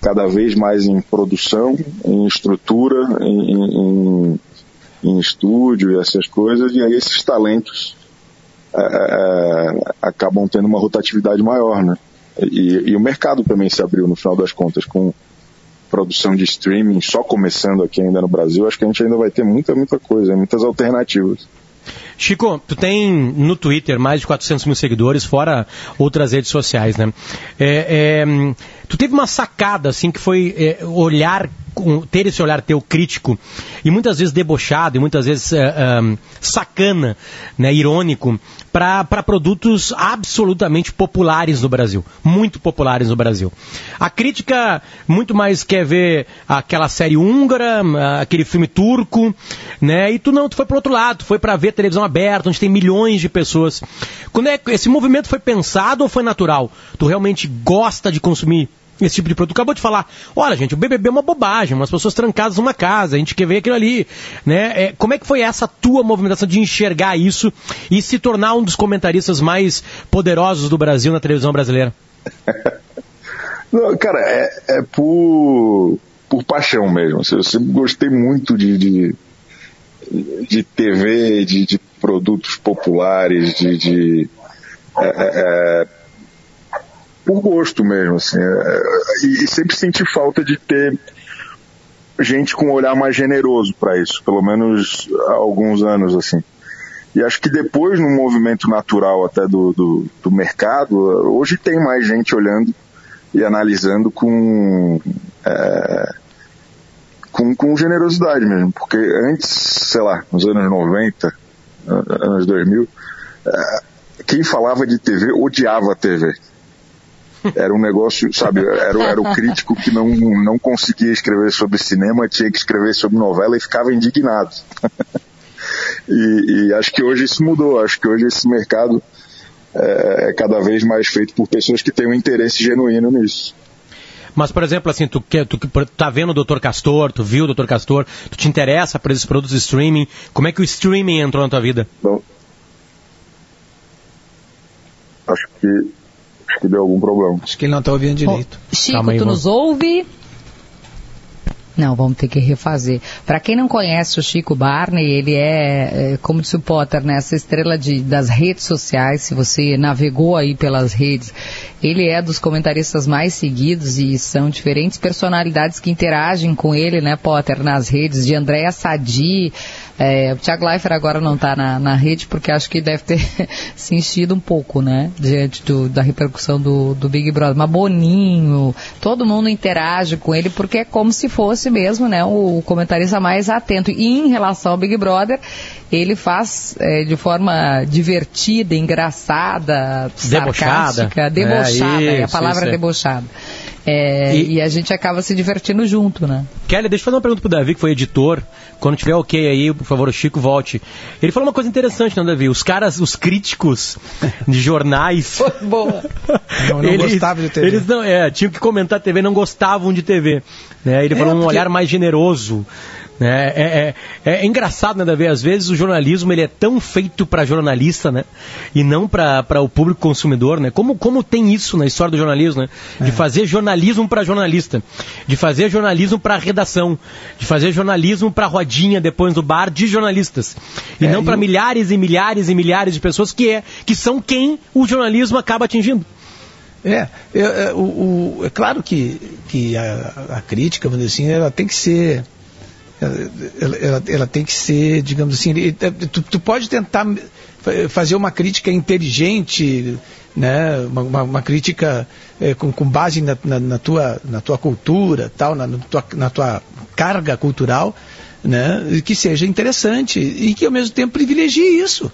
cada vez mais em produção, em estrutura, em, em, em estúdio e essas coisas, e aí esses talentos é, acabam tendo uma rotatividade maior, né? E, e, o mercado também se abriu no final das contas com produção de streaming só começando aqui ainda no Brasil, acho que a gente ainda vai ter muita, muita coisa, muitas alternativas. Chico, tu tem no Twitter mais de 400 mil seguidores, fora outras redes sociais, né? É, é, tu teve uma sacada, assim, que foi é, olhar, ter esse olhar teu crítico, e muitas vezes debochado, e muitas vezes é, é, sacana, né, irônico, para produtos absolutamente populares no Brasil. Muito populares no Brasil. A crítica muito mais quer ver aquela série húngara, ah, aquele filme turco, né? E tu não, tu foi pro outro lado, tu foi para ver televisão aberta, onde tem milhões de pessoas. Quando é esse movimento foi pensado ou foi natural? Tu realmente gosta de consumir esse tipo de produto. Acabou de falar, olha gente, o BBB é uma bobagem, umas pessoas trancadas numa casa, a gente quer ver aquilo ali, né? É, como é que foi essa tua movimentação de enxergar isso e se tornar um dos comentaristas mais poderosos do Brasil na televisão brasileira? Não, cara, é, é por, por paixão mesmo. Eu sempre gostei muito de, de, de TV, de, de produtos populares, de. de é, é, é, por gosto mesmo, assim. é, e, e sempre senti falta de ter gente com um olhar mais generoso para isso, pelo menos há alguns anos, assim. E acho que depois, no movimento natural até do, do, do mercado, hoje tem mais gente olhando e analisando com, é, com, com generosidade mesmo. Porque antes, sei lá, nos anos 90, anos 2000, é, quem falava de TV odiava a TV. Era um negócio, sabe, era, era o crítico que não, não conseguia escrever sobre cinema, tinha que escrever sobre novela e ficava indignado. e, e acho que hoje isso mudou, acho que hoje esse mercado é, é cada vez mais feito por pessoas que têm um interesse genuíno nisso. Mas, por exemplo, assim, tu, quer, tu tá vendo o Dr. Castor, tu viu o Dr. Castor, tu te interessa por esses produtos de streaming, como é que o streaming entrou na tua vida? Bom, acho que, acho que deu algum problema. Acho que ele não está ouvindo direito. Chico, tu nos ouve? Não, vamos ter que refazer. Para quem não conhece o Chico Barney, ele é, é, como disse o Potter, né, essa estrela de, das redes sociais, se você navegou aí pelas redes, ele é dos comentaristas mais seguidos e são diferentes personalidades que interagem com ele, né, Potter, nas redes, de Andréa Sadi, é, o Thiago Leifert agora não está na, na rede porque acho que deve ter se enchido um pouco, né? Diante do, da repercussão do, do Big Brother. Mas Boninho, todo mundo interage com ele porque é como se fosse mesmo, né? O, comentarista mais atento. E em relação ao Big Brother, ele faz é, de forma divertida, engraçada, Debochada. sarcástica, debochada, É, é, a isso, palavra isso, é é. debochada. É, E- e... a gente acaba se divertindo junto, né? Kelly, deixa eu fazer uma pergunta pro Davi, que foi editor. Quando tiver ok aí, por favor, o Chico volte. Ele falou uma coisa interessante, né, Davi? Os caras, os críticos de jornais. Boa. Não, não gostava de TV. Eles não, é, tinham que comentar TV, não gostavam de TV. Né? Ele É, falou um porque- olhar mais generoso. Né? É, é, é- é engraçado, né, Davi? Às vezes o jornalismo ele é tão feito para jornalista, né? E não para o público consumidor, né? Como, como tem isso na história do jornalismo, né? De fazer jornalismo para jornalista, de fazer jornalismo para redação, de fazer jornalismo para rodinha depois do bar de jornalistas. E É, não para o- milhares e milhares e milhares de pessoas que, é, que são quem o jornalismo acaba atingindo. É, é, é, o, o- é claro que, que a, a crítica, vamos dizer assim, ela tem que ser. Ela, ela, ela tem que ser, digamos assim, ele- tu, tu pode tentar fa- fazer uma crítica inteligente, né, uma, uma- uma crítica é, com, com base na, na- na tua, na tua cultura, tal, na, na tua, na tua carga cultural, né, que seja interessante e que ao mesmo tempo privilegie isso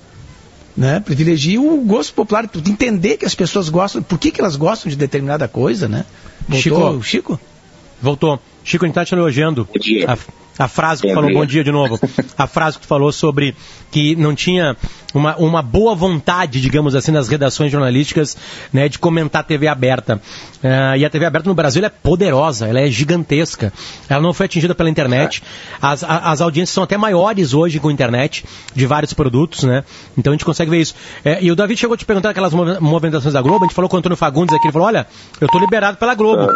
né? Privilegie o gosto popular, entender que as pessoas gostam, por que, que elas gostam de determinada coisa, né? Voltou Chico. Chico? Voltou. Chico, a gente tá te elogiando. A, a frase que tu falou, bom dia de novo. A frase que tu falou sobre que não tinha uma, uma boa vontade, digamos assim, nas redações jornalísticas, né, de comentar a TV aberta. Eh, e a TV aberta no Brasil é poderosa, ela é gigantesca. Ela não foi atingida pela internet. As, a- as audiências são até maiores hoje com a internet, de vários produtos, né? Então a gente consegue ver isso. Eh, e o David chegou a te perguntar aquelas movi- movimentações da Globo, a gente falou com o Antônio Fagundes aqui, ele falou, olha, eu tô liberado pela Globo.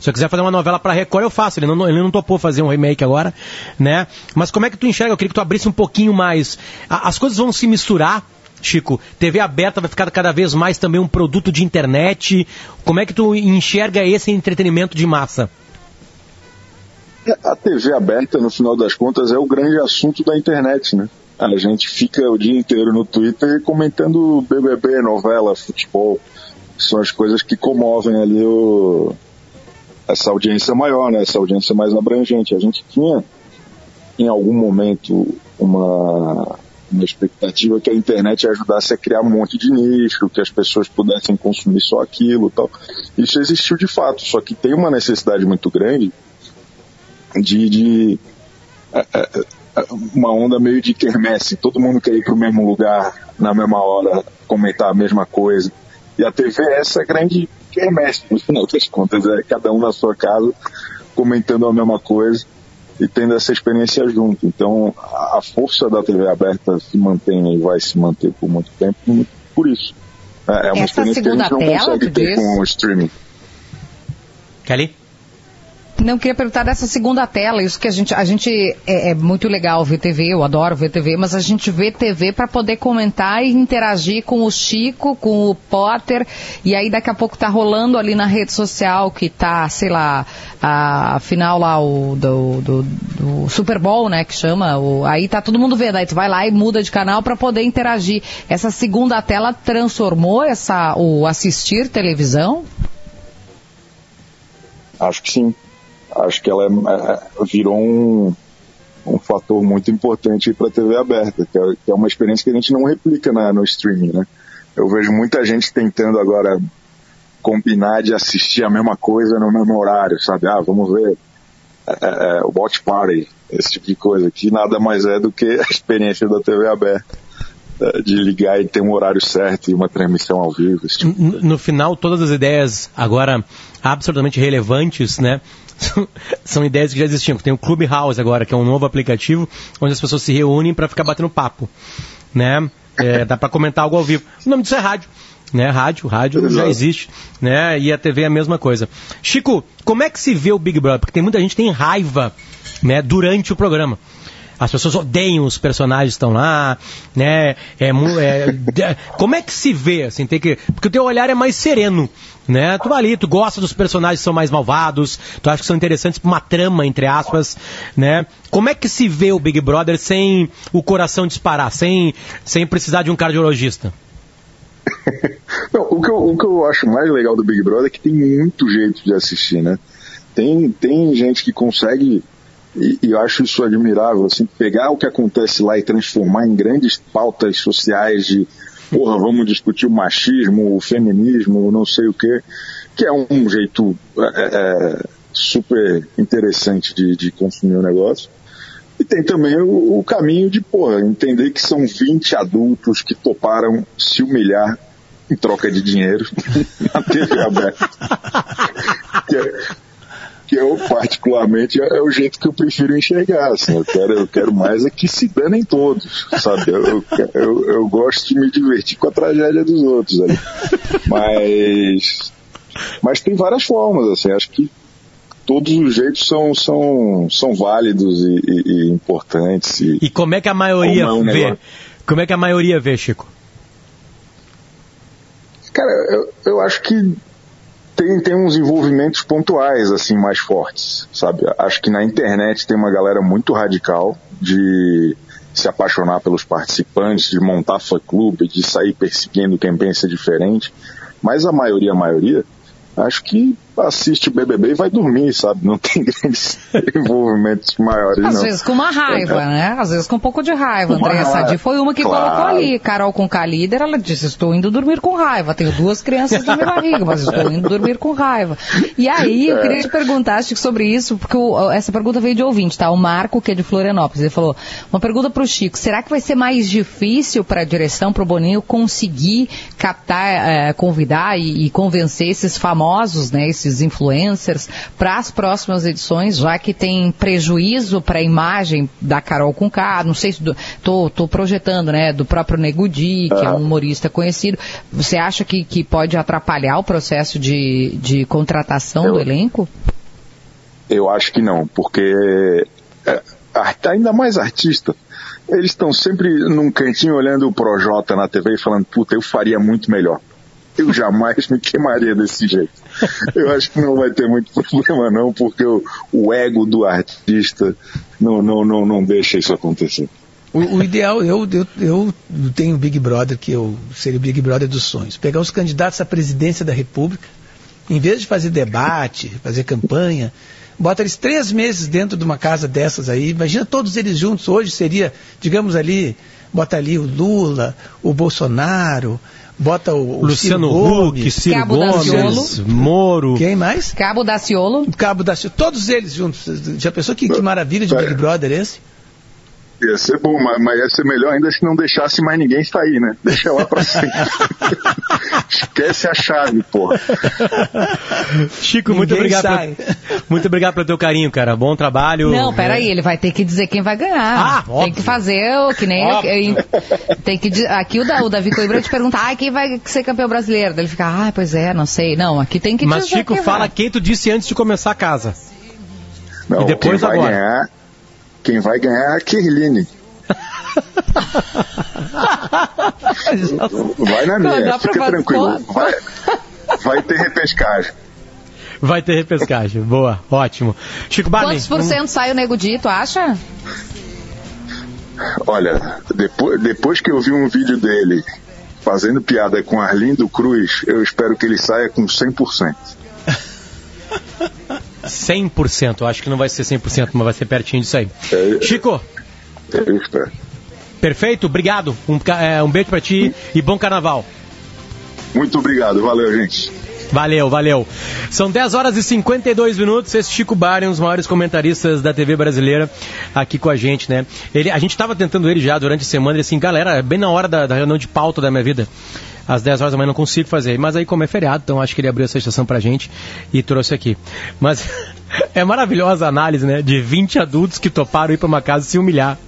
Se eu quiser fazer uma novela para Record, eu faço. Ele não, ele não topou fazer um remake agora, né? Mas como é que tu enxerga? Eu queria que tu abrisse um pouquinho mais. A- as coisas vão se misturar, Chico. TV aberta vai ficar cada vez mais também um produto de internet. Como é que tu enxerga esse entretenimento de massa? a TV aberta, no final das contas, é o grande assunto da internet, né? A gente fica o dia inteiro no Twitter comentando BBB, novela, futebol. São as coisas que comovem ali o, essa audiência maior, né? Essa audiência mais abrangente. A gente tinha, em algum momento, uma, uma expectativa que a internet ajudasse a criar um monte de nicho, que as pessoas pudessem consumir só aquilo tal. Isso existiu de fato, só que tem uma necessidade muito grande de, de é, é, é, uma onda meio de quermesse, todo mundo quer ir para o mesmo lugar, na mesma hora, comentar a mesma coisa. E a TV é essa grande quermesse, no final das contas, é cada um na sua casa comentando a mesma coisa e tendo essa experiência junto. Então, a força da TV aberta se mantém e vai se manter por muito tempo por isso. É uma Essa experiência que a gente não segunda consegue tela, tu ter diz? com o streaming. Kelly? Não queria perguntar dessa segunda tela, isso que a gente, a gente é, é muito legal ver TV, eu adoro ver TV, mas a gente vê TV para poder comentar e interagir com o Chico, com o Potter, e aí daqui a pouco tá rolando ali na rede social que tá, sei lá, a final lá o do, do, do Super Bowl, né, que chama, o, aí tá todo mundo vendo, aí tu vai lá e muda de canal para poder interagir. Essa segunda tela transformou essa o assistir televisão? Acho que sim. Acho que ela é- é- virou um, um fator muito importante para a TV aberta, que é, que é uma experiência que a gente não replica na- no streaming, né? Eu vejo muita gente tentando agora combinar de assistir a mesma coisa no mesmo horário, sabe? Ah, vamos ver é, é, o Watch Party, esse tipo de coisa, que nada mais é do que a experiência da TV aberta, é, de ligar e ter um horário certo e uma transmissão ao vivo, tipo No final, todas as ideias agora absolutamente relevantes, né? São ideias que já existiam. Tem o Clubhouse agora, que é um novo aplicativo onde as pessoas se reúnem para ficar batendo papo, né? É, dá para comentar algo ao vivo. O nome disso é rádio, né? Rádio, rádio já Exato. existe, né? E a TV é a mesma coisa. Chico, como é que se vê o Big Brother? Porque tem muita gente que tem raiva, né? Durante o programa. As pessoas odeiam os personagens que estão lá, né? É, é, como é que se vê, assim, tem que... Porque o teu olhar é mais sereno, né? Tu ali, tu gosta dos personagens que são mais malvados, tu acha que são interessantes pra uma trama, entre aspas, né? Como é que se vê o Big Brother sem o coração disparar, sem, sem precisar de um cardiologista? Não, o, que eu, o que eu acho mais legal do Big Brother é que tem muito jeito de assistir, né? Tem, tem gente que consegue, e, e eu acho isso admirável, assim, pegar o que acontece lá e transformar em grandes pautas sociais de, porra, vamos discutir o machismo, o feminismo, não sei o quê, que é um jeito é, é, super interessante de, de consumir o negócio. E tem também o, o caminho de, porra, entender que são 20 adultos que toparam se humilhar em troca de dinheiro na TV aberta. é, que eu, particularmente, é, é o jeito que eu prefiro enxergar. Assim, eu, quero, eu quero mais é que se danem todos, sabe? Eu, eu, eu, eu gosto de me divertir com a tragédia dos outros. Ali. Mas, mas tem várias formas, assim, acho que todos os jeitos são, são, são válidos e, e- e importantes. E, E como é que a maioria Como é um vê? negócio. Como é que a maioria vê, Chico? Cara, eu, eu acho que tem, tem uns envolvimentos pontuais, assim, mais fortes, sabe? Acho que na internet tem uma galera muito radical de se apaixonar pelos participantes, de montar fã-clube, de sair perseguindo quem pensa diferente. Mas a maioria, a maioria, acho que assiste o BBB e vai dormir, sabe? Não tem grandes envolvimentos maiores, Às não. vezes com uma raiva, É. né? Às vezes com um pouco de raiva. Uma Andréa Sadi foi uma que claro. colocou ali. Carol com K líder, ela disse, estou indo dormir com raiva. Tenho duas crianças na minha barriga, mas estou indo dormir com raiva. E aí, eu É. queria te perguntar, Chico, sobre isso, porque o- essa pergunta veio de ouvinte, tá? O Marco, que é de Florianópolis, ele falou, uma pergunta para o Chico, será que vai ser mais difícil para a direção, para o Boninho, conseguir captar, eh, convidar e, e convencer esses famosos, né, esses influencers, para as próximas edições, já que tem prejuízo para a imagem da Carol com K, não sei se tô projetando, né, do próprio Nego Di, que é um humorista conhecido. Você acha que, que pode atrapalhar o processo de, de contratação do elenco? Eu acho que não, porque é, ainda mais artista, eles estão sempre num cantinho olhando o Projota na TV e falando, puta, eu faria muito melhor. eu jamais me queimaria desse jeito. Eu acho que não vai ter muito problema não, porque o, o ego do artista não, não, não, não deixa isso acontecer. O, o ideal, eu, eu, eu tenho o Big Brother, que eu seria o Big Brother dos sonhos. Pegar os candidatos à presidência da República, em vez de fazer debate, fazer campanha, bota eles três meses dentro de uma casa dessas aí, imagina todos eles juntos. Hoje seria, digamos ali, bota ali o Lula, o Bolsonaro, bota o, o Luciano Ciro Gomes, Huck, Ciro Cabo Gomes, Daciolo. Moro. Quem mais? Cabo Daciolo. Cabo da todos eles juntos. Já pensou que, que maravilha de Big Brother esse? Ia ser bom, mas, mas ia ser melhor ainda se não deixasse mais ninguém sair, né? Deixa lá pra sempre. Esquece a chave, pô. Chico, muito Ninguém obrigado, sai. muito obrigado pelo teu carinho, cara. Bom trabalho. Não, peraí, ele vai ter que dizer quem vai ganhar. Ah, tem óbvio. que fazer o que nem Óbvio. ele, tem que aqui o, da, o Davi Coimbra te pergunta, ah, quem vai ser campeão brasileiro? Daí Ele fica, ah, pois é, não sei. Não, aqui tem que Mas dizer Chico, quem fala vai. quem tu disse antes de começar a casa. Não, E depois quem vai agora? ganhar, quem vai ganhar é a Kirline. Vai na Não, minha, pra fica tranquilo. Vai, vai ter repescagem. Vai ter repescagem. Boa, ótimo. Chico Barney. Quantos por cento sai o Nego Di, tu acha? Olha, depois, depois que eu vi um vídeo dele fazendo piada com Arlindo Cruz, eu espero que ele saia com 100%. 100%. Acho que não vai ser 100%, mas vai ser pertinho disso aí. É, Chico, eu espero. perfeito? Obrigado. Um, é, um beijo pra ti e bom carnaval. Muito obrigado, valeu, gente. Valeu, valeu. São 10 horas e 52 minutos. Esse Chico Barney, um dos maiores comentaristas da TV brasileira, aqui com a gente, né? Ele, a gente estava tentando ele já durante a semana, ele assim, galera, é bem na hora da, da reunião de pauta da minha vida. Às 10 horas da manhã não consigo fazer. Mas aí, como é feriado, então acho que ele abriu essa estação pra gente e trouxe aqui. Mas é maravilhosa a análise, né? De 20 adultos que toparam ir pra uma casa se humilhar.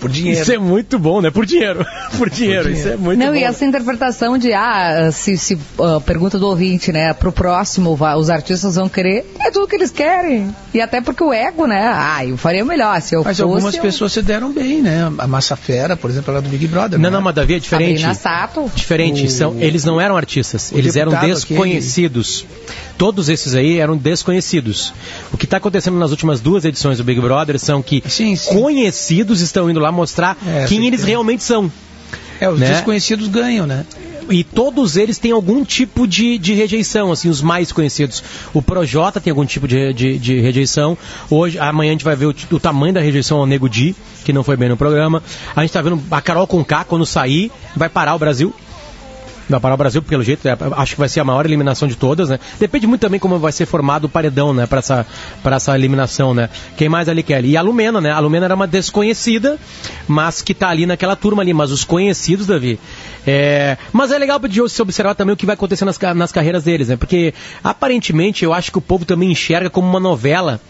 Por dinheiro. Isso é muito bom, né? Por dinheiro. Por dinheiro. Isso é muito não, bom. e essa interpretação de, ah, se, se ah, pergunta do ouvinte, né, pro próximo, os artistas vão querer, é tudo que eles querem. E até porque o ego, né, ah, eu faria melhor, se eu Mas fosse... algumas eu- pessoas se deram bem, né? A Massa Fera, por exemplo, ela é do Big Brother. Não, né? não, mas Davi é diferente. Sabrina Sato. Diferente, O- são, eles não eram artistas, o eles eram desconhecidos. Todos esses aí eram desconhecidos. O que está acontecendo nas últimas duas edições do Big Brother são que Sim, sim. conhecidos estão indo lá mostrar É, quem eles certeza. realmente são. É, os né? desconhecidos ganham, né? E todos eles têm algum tipo de, de rejeição, assim, os mais conhecidos. O Projota tem algum tipo de, de, de rejeição. Hoje, amanhã a gente vai ver o, o tamanho da rejeição ao Nego Di, que não foi bem no programa. A gente tá vendo a Carol Conká, quando sair, vai parar o Brasil. Parar o Brasil, pelo jeito, é, acho que vai ser a maior eliminação de todas, né? Depende muito também como vai ser formado o paredão, né? Pra essa, pra essa eliminação, né? Quem mais ali quer? E a Lumena, né? A Lumena era uma desconhecida, mas que tá ali naquela turma ali. Mas os conhecidos, Davi. É... Mas é legal de se observar também o que vai acontecer nas, nas carreiras deles, né? Porque aparentemente eu acho que o povo também enxerga como uma novela,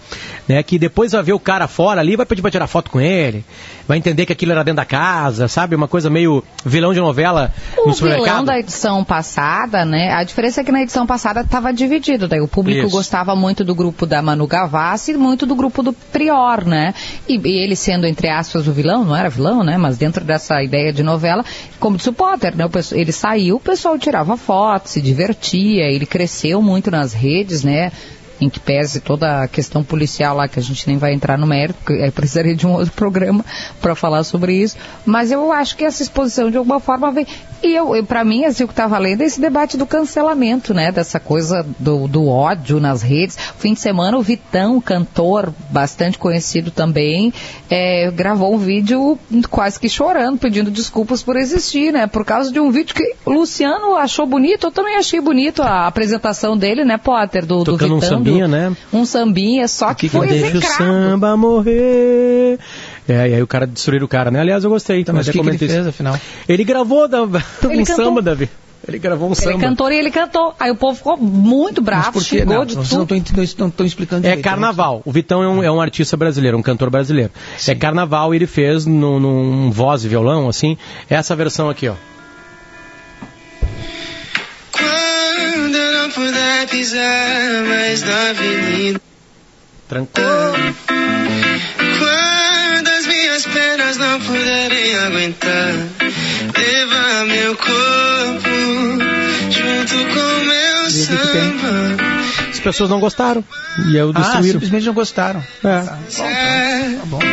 né? Que depois vai ver o cara fora ali, vai pedir pra tirar foto com ele, vai entender que aquilo era dentro da casa, sabe? Uma coisa meio vilão de novela O no vilão supermercado. da edição passada, né? A diferença é que na edição passada estava dividido. Daí o público Isso. gostava muito do grupo da Manu Gavassi e muito do grupo do Prior, né? E, e ele sendo, entre aspas, o vilão, não era vilão, né? Mas dentro dessa ideia de novela, como disse o Potter, né? Ele saiu, o pessoal tirava foto, se divertia, ele cresceu muito nas redes, né? Em que pese toda a questão policial lá, que a gente nem vai entrar no mérito, porque aí precisaria de um outro programa para falar sobre isso. Mas eu acho que essa exposição, de alguma forma, vem. E eu, para mim, assim, o que estava lendo é esse debate do cancelamento, né? Dessa coisa do, do ódio nas redes. Fim de semana, o Vitão, cantor bastante conhecido também, é, gravou um vídeo quase que chorando, pedindo desculpas por existir, né? Por causa de um vídeo que o Luciano achou bonito, eu também achei bonito a apresentação dele, né, Potter? Do, do Tocando um Vitão, sambinha, né? Um sambinha, só que, foi Deixa o samba morrer. É, e aí o cara destruiu o cara, né? Aliás, eu gostei. Então, mas o que, que ele fez, isso. afinal? Ele gravou da, um Ele cantou. samba, Davi. Ele gravou um Ele samba. cantou e ele cantou. Aí o povo ficou muito bravo, xingou Não, de vocês tudo. não estão não explicando É direito, carnaval. O Vitão é um, é um artista brasileiro, um cantor brasileiro. É carnaval e ele fez num, num voz e violão, assim, essa versão aqui, ó. Puder pisar mais na avenida. Tranquilo. Quando as minhas pernas não puderem aguentar. Levar meu corpo junto com meu samba. As pessoas não gostaram. E eu Ah, destruíram. simplesmente não gostaram. É. Tá bom, tá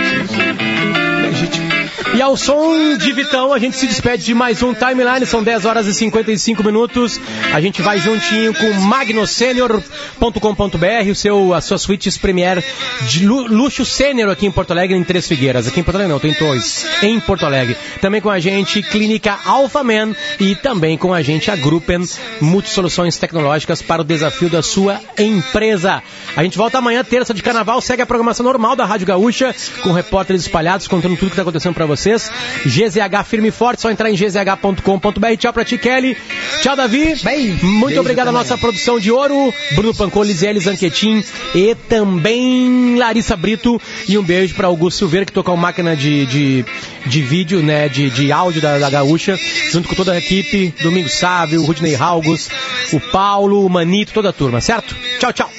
legítimo. E ao som de Vitão, a gente se despede de mais um Timeline. São 10 horas e 55 minutos. A gente vai juntinho com magnosenior.com.br, o seu, as suas suítes Premier de lu- luxo sênior aqui em Porto Alegre, em Três Figueiras. Aqui em Porto Alegre não, tem dois. Em Porto Alegre. Também com a gente, Clínica Alphaman e também com a gente, a Gruppen Multisoluções Tecnológicas para o desafio da sua empresa. A gente volta amanhã, terça de carnaval, segue a programação normal da Rádio Gaúcha, com repórteres espalhados, contando tudo que está acontecendo para vocês. GZH firme e forte, só entrar em gzh.com.br. Tchau pra ti, Kelly. Tchau, Davi. Muito Beijo obrigado à também. nossa produção de ouro, Bruno Pancô, Lisiele Zanquetin e também Larissa Brito. E um beijo para Augusto Silveira, que tocou máquina de, de, de vídeo, né, de, de áudio da, da Gaúcha, junto com toda a equipe, Domingo Sávio, Rudney Halgos, o Paulo, o Manito, toda a turma, certo? Tchau, tchau.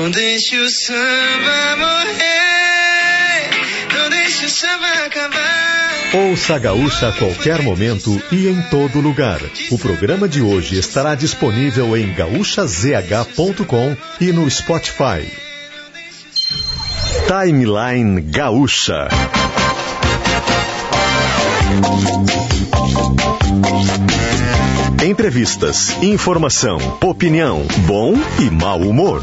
Não deixe o samba morrer. Não deixe o samba acabar. Ouça a Gaúcha a qualquer momento e em todo lugar. O programa de hoje estará disponível em gaúchazh.com e no Spotify. Timeline Gaúcha. Entrevistas, informação, opinião, bom e mau humor.